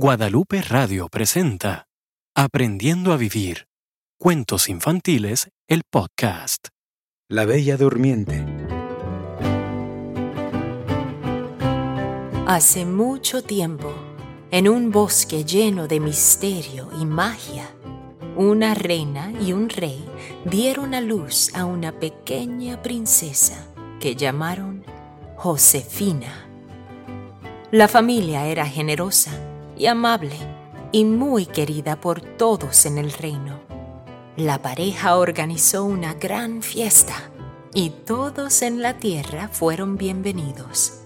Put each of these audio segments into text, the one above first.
Guadalupe Radio presenta Aprendiendo a Vivir. Cuentos infantiles, el podcast. La Bella Durmiente. Hace mucho tiempo, en un bosque lleno de misterio y magia, una reina y un rey dieron a luz a una pequeña princesa que llamaron Josefina. La familia era generosa y amable y muy querida por todos en el reino. La pareja organizó una gran fiesta y todos en la tierra fueron bienvenidos.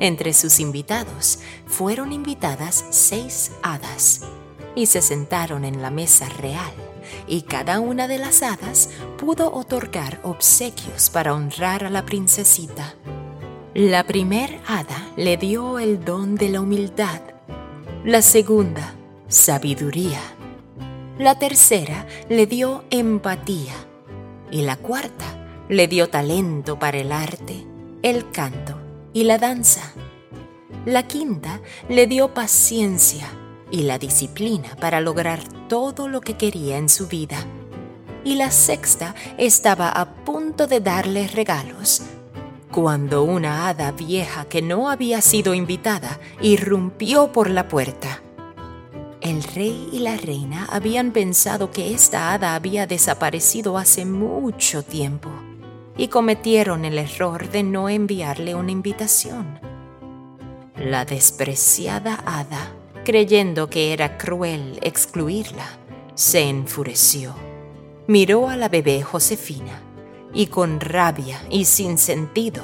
Entre sus invitados fueron invitadas seis hadas y se sentaron en la mesa real y cada una de las hadas pudo otorgar obsequios para honrar a la princesita. La primer hada le dio el don de la humildad la segunda, sabiduría. La tercera le dio empatía. Y la cuarta le dio talento para el arte, el canto y la danza. La quinta le dio paciencia y la disciplina para lograr todo lo que quería en su vida. Y la sexta estaba a punto de darle regalos cuando una hada vieja que no había sido invitada irrumpió por la puerta. El rey y la reina habían pensado que esta hada había desaparecido hace mucho tiempo y cometieron el error de no enviarle una invitación. La despreciada hada, creyendo que era cruel excluirla, se enfureció. Miró a la bebé Josefina y con rabia y sin sentido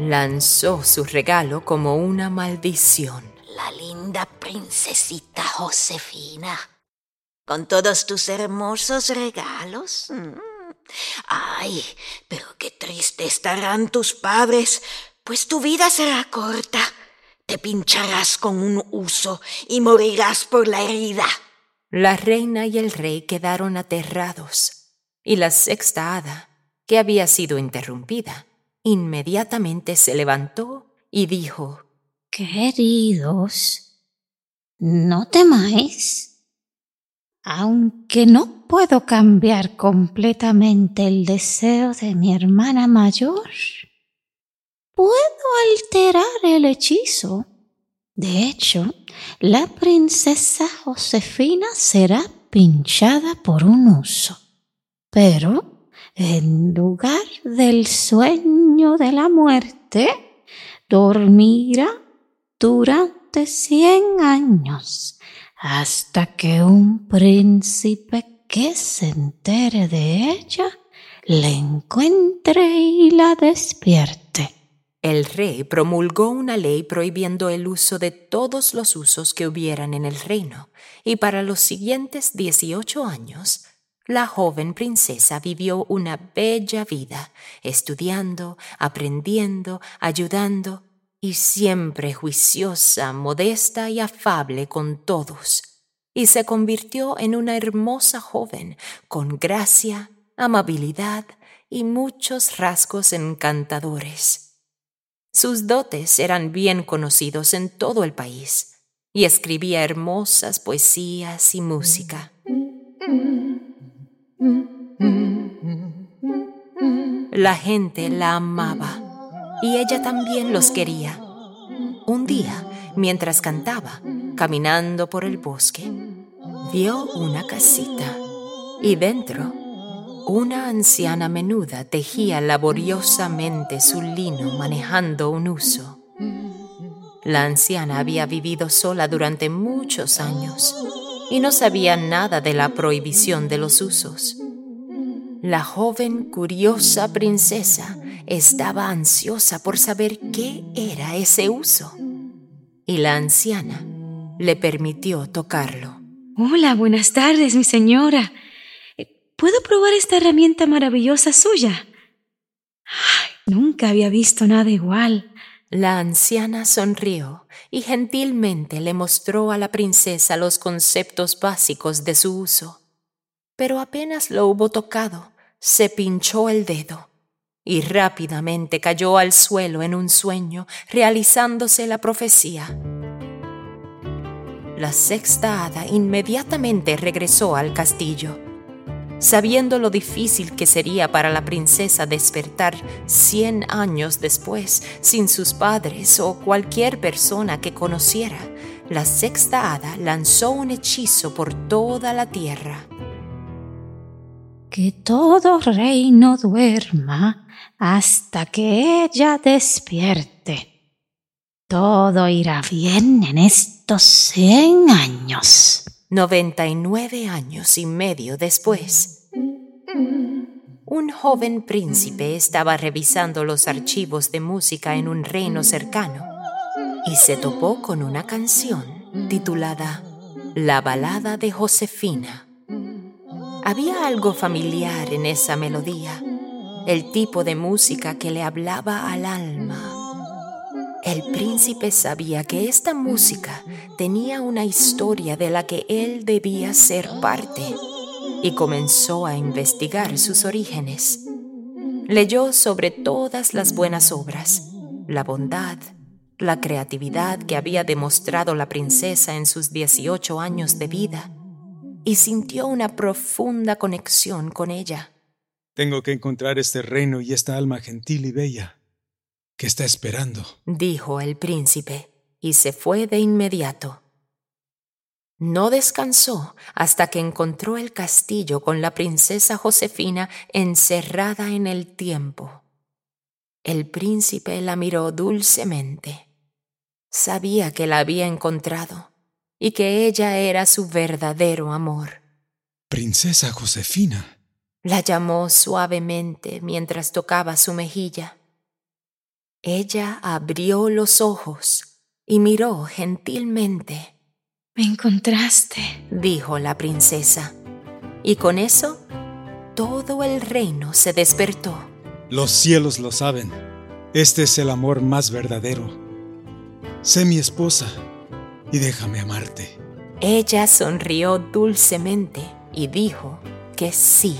lanzó su regalo como una maldición. La linda princesita Josefina, con todos tus hermosos regalos. Mm. Ay, pero qué triste estarán tus padres, pues tu vida será corta. Te pincharás con un uso y morirás por la herida. La reina y el rey quedaron aterrados, y la sexta hada que había sido interrumpida, inmediatamente se levantó y dijo Queridos, no temáis. Aunque no puedo cambiar completamente el deseo de mi hermana mayor, puedo alterar el hechizo. De hecho, la princesa Josefina será pinchada por un uso. Pero en lugar del sueño de la muerte, dormirá durante cien años hasta que un príncipe que se entere de ella la encuentre y la despierte. El rey promulgó una ley prohibiendo el uso de todos los usos que hubieran en el reino, y para los siguientes dieciocho años la joven princesa vivió una bella vida, estudiando, aprendiendo, ayudando y siempre juiciosa, modesta y afable con todos, y se convirtió en una hermosa joven con gracia, amabilidad y muchos rasgos encantadores. Sus dotes eran bien conocidos en todo el país, y escribía hermosas poesías y música. La gente la amaba y ella también los quería. Un día, mientras cantaba, caminando por el bosque, vio una casita y dentro una anciana menuda tejía laboriosamente su lino manejando un uso. La anciana había vivido sola durante muchos años y no sabía nada de la prohibición de los usos. La joven curiosa princesa estaba ansiosa por saber qué era ese uso y la anciana le permitió tocarlo. Hola, buenas tardes, mi señora. ¿Puedo probar esta herramienta maravillosa suya? nunca había visto nada igual. La anciana sonrió y gentilmente le mostró a la princesa los conceptos básicos de su uso. Pero apenas lo hubo tocado, se pinchó el dedo y rápidamente cayó al suelo en un sueño, realizándose la profecía. la sexta hada inmediatamente regresó al castillo. Sabiendo lo difícil que sería para la princesa despertar cien años después sin sus padres o cualquier persona que conociera, la sexta hada lanzó un hechizo por toda la tierra. Que todo reino duerma hasta que ella despierte. Todo irá bien en estos cien años. 99 años y medio después, un joven príncipe estaba revisando los archivos de música en un reino cercano y se topó con una canción titulada La balada de Josefina. Había algo familiar en esa melodía, el tipo de música que le hablaba al alma. El príncipe sabía que esta música tenía una historia de la que él debía ser parte y comenzó a investigar sus orígenes. Leyó sobre todas las buenas obras, la bondad, la creatividad que había demostrado la princesa en sus 18 años de vida y sintió una profunda conexión con ella. Tengo que encontrar este reino y esta alma gentil y bella ¿Qué está esperando? dijo el príncipe, y se fue de inmediato. No descansó hasta que encontró el castillo con la princesa Josefina encerrada en el tiempo. El príncipe la miró dulcemente. Sabía que la había encontrado y que ella era su verdadero amor. Princesa Josefina. La llamó suavemente mientras tocaba su mejilla. Ella abrió los ojos y miró gentilmente. Me encontraste, dijo la princesa. Y con eso, todo el reino se despertó. Los cielos lo saben. Este es el amor más verdadero. Sé mi esposa y déjame amarte. Ella sonrió dulcemente y dijo que sí.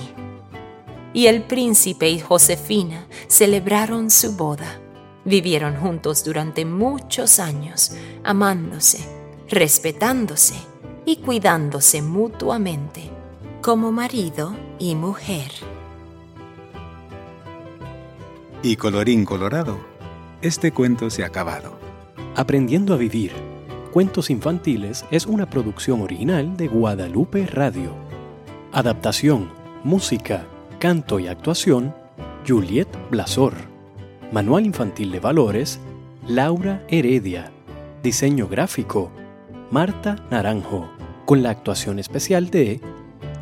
Y el príncipe y Josefina celebraron su boda. Vivieron juntos durante muchos años, amándose, respetándose y cuidándose mutuamente, como marido y mujer. Y colorín colorado, este cuento se ha acabado. Aprendiendo a vivir. Cuentos infantiles es una producción original de Guadalupe Radio. Adaptación, música, canto y actuación, Juliet Blasor. Manual Infantil de Valores, Laura Heredia. Diseño gráfico, Marta Naranjo. Con la actuación especial de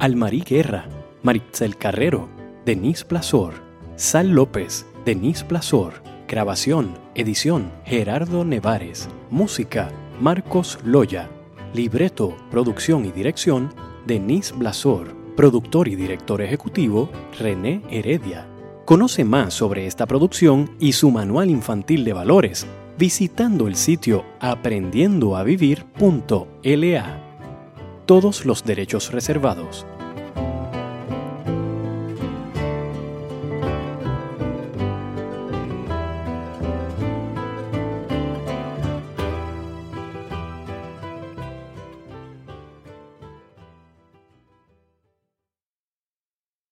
Almarí Guerra, Maritzel Carrero, Denise Plazor, Sal López, Denise Plazor. Grabación, edición, Gerardo Nevares. Música, Marcos Loya. Libreto, producción y dirección, Denise Blasor. Productor y director ejecutivo, René Heredia. Conoce más sobre esta producción y su manual infantil de valores visitando el sitio aprendiendoavivir.la. Todos los derechos reservados.